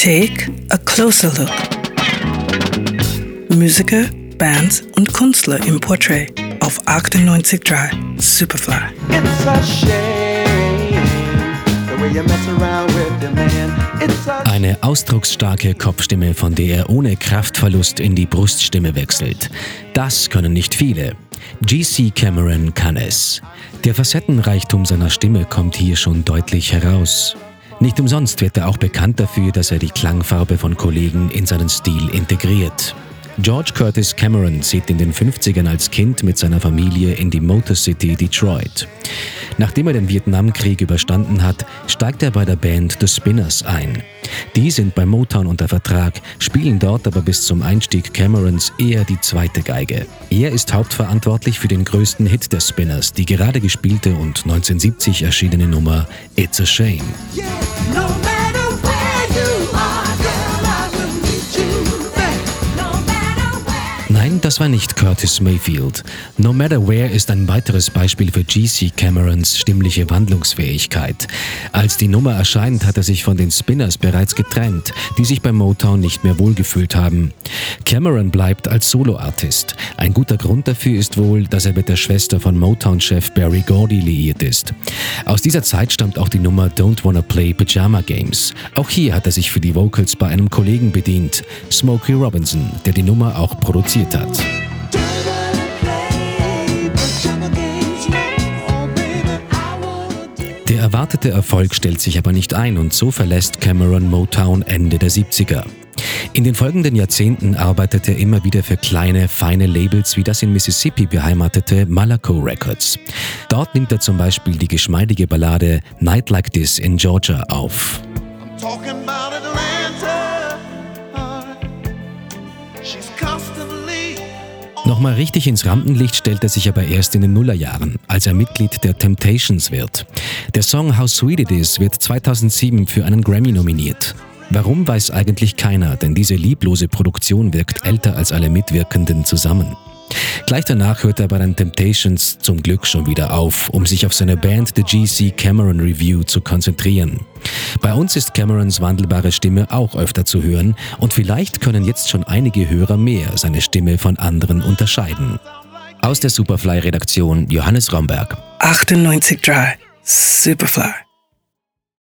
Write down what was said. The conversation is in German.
Take a closer look. Musiker, Bands und Künstler im Portrait auf 98.3 Superfly. Eine ausdrucksstarke Kopfstimme, von der er ohne Kraftverlust in die Bruststimme wechselt. Das können nicht viele. GC Cameron kann es. Der Facettenreichtum seiner Stimme kommt hier schon deutlich heraus. Nicht umsonst wird er auch bekannt dafür, dass er die Klangfarbe von Kollegen in seinen Stil integriert. George Curtis Cameron zieht in den 50ern als Kind mit seiner Familie in die Motor City Detroit. Nachdem er den Vietnamkrieg überstanden hat, steigt er bei der Band The Spinners ein. Die sind bei Motown unter Vertrag, spielen dort aber bis zum Einstieg Camerons eher die zweite Geige. Er ist hauptverantwortlich für den größten Hit der Spinners, die gerade gespielte und 1970 erschienene Nummer It's a Shame. No das war nicht Curtis Mayfield. No Matter Where ist ein weiteres Beispiel für GC Camerons stimmliche Wandlungsfähigkeit. Als die Nummer erscheint, hat er sich von den Spinners bereits getrennt, die sich bei Motown nicht mehr wohlgefühlt haben. Cameron bleibt als Soloartist. Ein guter Grund dafür ist wohl, dass er mit der Schwester von Motown-Chef Barry Gordy liiert ist. Aus dieser Zeit stammt auch die Nummer Don't Wanna Play Pajama Games. Auch hier hat er sich für die Vocals bei einem Kollegen bedient, Smokey Robinson, der die Nummer auch produziert hat. Erwartete Erfolg stellt sich aber nicht ein und so verlässt Cameron Motown Ende der 70er. In den folgenden Jahrzehnten arbeitet er immer wieder für kleine, feine Labels wie das in Mississippi beheimatete Malaco Records. Dort nimmt er zum Beispiel die geschmeidige Ballade Night Like This in Georgia auf. talking Nochmal richtig ins Rampenlicht stellt er sich aber erst in den Nullerjahren, als er Mitglied der Temptations wird. Der Song How Sweet It Is wird 2007 für einen Grammy nominiert. Warum weiß eigentlich keiner, denn diese lieblose Produktion wirkt älter als alle Mitwirkenden zusammen. Gleich danach hört er bei den Temptations zum Glück schon wieder auf, um sich auf seine Band The GC Cameron Review zu konzentrieren. Bei uns ist Camerons wandelbare Stimme auch öfter zu hören und vielleicht können jetzt schon einige Hörer mehr seine Stimme von anderen unterscheiden. Aus der Superfly-Redaktion Johannes Romberg. 98.3 Superfly.